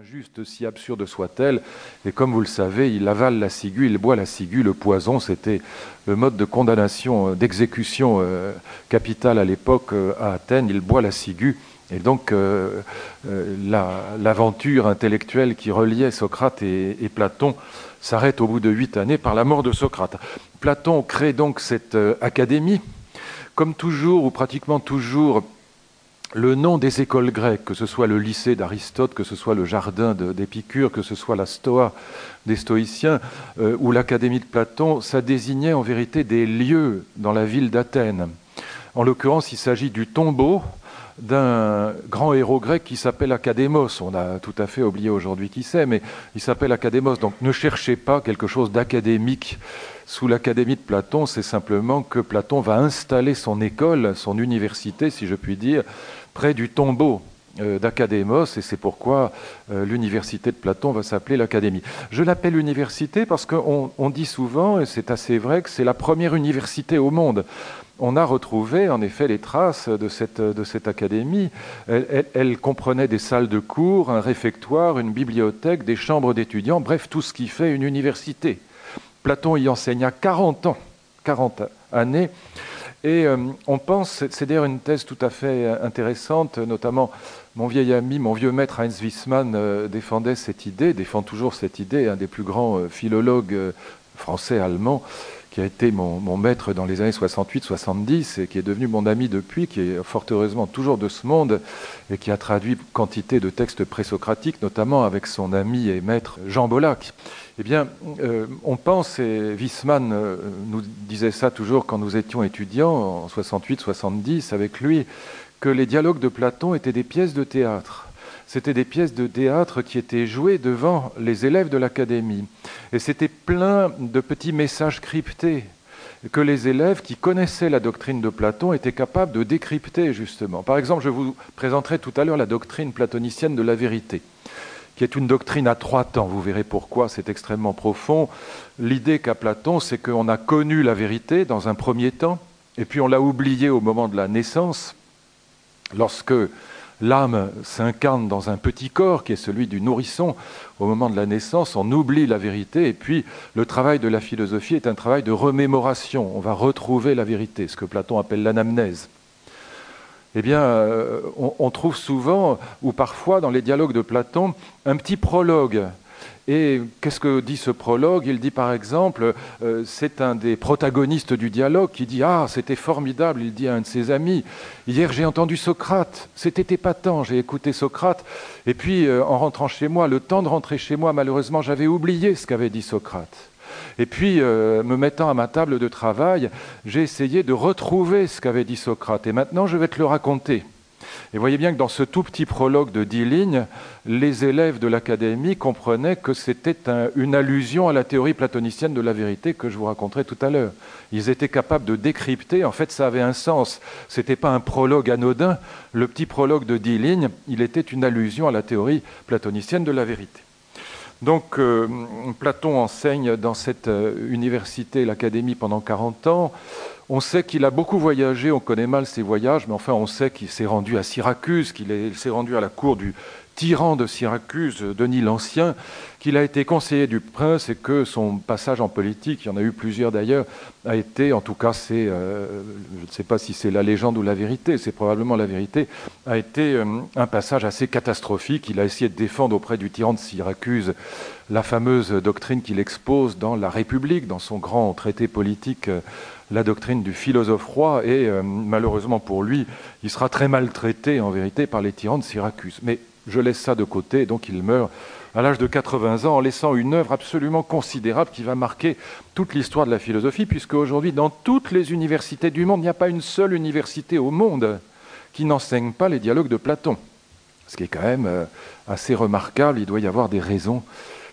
injuste, si absurde soit-elle. Et comme vous le savez, il avale la ciguë, il boit la ciguë. Le poison, c'était le mode de condamnation, euh, d'exécution euh, capitale à l'époque euh, à Athènes. Il boit la ciguë. Et donc, l'aventure intellectuelle qui reliait Socrate et, et Platon s'arrête au bout de huit années par la mort de Socrate. Platon crée donc cette académie. Comme toujours, ou pratiquement toujours, le nom des écoles grecques, que ce soit le lycée d'Aristote, que ce soit le jardin d'Épicure, que ce soit la Stoa des stoïciens euh, ou l'Académie de Platon, ça désignait en vérité des lieux dans la ville d'Athènes. En l'occurrence, il s'agit du tombeau d'un grand héros grec qui s'appelle Académos. On a tout à fait oublié aujourd'hui qui c'est, mais il s'appelle Académos. Donc ne cherchez pas quelque chose d'académique sous l'Académie de Platon, c'est simplement que Platon va installer son école, son université, si je puis dire, près du tombeau d'Académos, et c'est pourquoi euh, l'université de Platon va s'appeler l'Académie. Je l'appelle université parce qu'on dit souvent, et c'est assez vrai, que c'est la première université au monde. On a retrouvé en effet les traces de cette, de cette académie. Elle, comprenait des salles de cours, un réfectoire, une bibliothèque, des chambres d'étudiants, bref, tout ce qui fait une université. Platon y enseigna 40 ans, 40 années. Et euh, on pense, c'est d'ailleurs une thèse tout à fait euh, intéressante, notamment mon vieil ami, mon vieux maître Heinz Wiesmann euh, défendait cette idée, défend toujours cette idée, un des plus grands philologues français-allemands, qui a été mon, maître dans les années 68-70 et qui est devenu mon ami depuis, qui est fort heureusement toujours de ce monde et qui a traduit quantité de textes présocratiques, notamment avec son ami et maître Jean Bollac. Eh bien, euh, on pense, et Wiesmann euh, nous disait ça toujours quand nous étions étudiants, en 68-70, avec lui, que les dialogues de Platon étaient des pièces de théâtre. C'était des pièces de théâtre qui étaient jouées devant les élèves de l'académie. Et c'était plein de petits messages cryptés que les élèves qui connaissaient la doctrine de Platon étaient capables de décrypter, justement. Par exemple, je vous présenterai tout à l'heure la doctrine platonicienne de la vérité qui est une doctrine à trois temps. Vous verrez pourquoi c'est extrêmement profond. L'idée qu'a Platon, c'est qu'on a connu la vérité dans un premier temps, et puis on l'a oubliée au moment de la naissance, lorsque l'âme s'incarne dans un petit corps qui est celui du nourrisson. Au moment de la naissance, on oublie la vérité, et puis le travail de la philosophie est un travail de remémoration. On va retrouver la vérité, ce que Platon appelle l'anamnèse eh bien, euh, on, trouve souvent, ou parfois dans les dialogues de Platon, un petit prologue. Et qu'est-ce que dit ce prologue? Il dit par exemple, euh, c'est un des protagonistes du dialogue qui dit Ah, c'était formidable, il dit à un de ses amis, hier j'ai entendu Socrate, c'était épatant, j'ai écouté Socrate, et puis euh, en rentrant chez moi, le temps de rentrer chez moi, malheureusement j'avais oublié ce qu'avait dit Socrate. Et puis, euh, me mettant à ma table de travail, j'ai essayé de retrouver ce qu'avait dit Socrate. Et maintenant, je vais te le raconter. Et voyez bien que dans ce tout petit prologue de dix lignes, les élèves de l'académie comprenaient que c'était une allusion à la théorie platonicienne de la vérité que je vous raconterai tout à l'heure. Ils étaient capables de décrypter, en fait ça avait un sens. Ce n'était pas un prologue anodin, le petit prologue de dix lignes, il était une allusion à la théorie platonicienne de la vérité. Donc euh, Platon enseigne dans cette euh, université, l'Académie, pendant 40 ans. On sait qu'il a beaucoup voyagé, on connaît mal ses voyages, mais enfin on sait qu'il s'est rendu à Syracuse, qu'il s'est rendu à la cour du tyran de Syracuse, Denis l'Ancien, qu'il a été conseiller du prince et que son passage en politique, il y en a eu plusieurs d'ailleurs, a été, en tout cas c'est, euh, je ne sais pas si c'est la légende ou la vérité, c'est probablement la vérité, a été euh, un passage assez catastrophique. Il a essayé de défendre auprès du tyran de Syracuse la fameuse doctrine qu'il expose dans La République, dans son grand traité politique. Euh, la doctrine du philosophe roi et malheureusement pour lui, il sera très maltraité en vérité par les tyrans de Syracuse. Mais je laisse ça de côté, donc il meurt à l'âge de 80 ans en laissant une œuvre absolument considérable qui va marquer toute l'histoire de la philosophie, puisque aujourd'hui, dans toutes les universités du monde, il n'y a pas une seule université au monde qui n'enseigne pas les dialogues de Platon. Ce qui est quand même euh, assez remarquable, il doit y avoir des raisons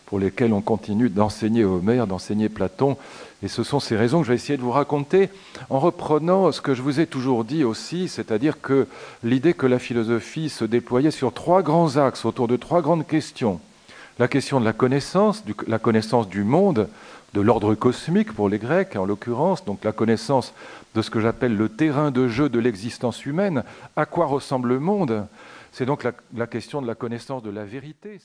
pour lesquelles on continue d'enseigner Homère, d'enseigner Platon, et ce sont ces raisons que je vais essayer de vous raconter en reprenant ce que je vous ai toujours dit aussi, c'est-à-dire que l'idée que la philosophie se déployait sur trois grands axes, autour de trois grandes questions. La question de la connaissance, la connaissance du monde, de l'ordre cosmique pour les Grecs en l'occurrence, donc la connaissance de ce que j'appelle le terrain de jeu de l'existence humaine, à quoi ressemble le monde? C'est donc la, question de la connaissance de la vérité.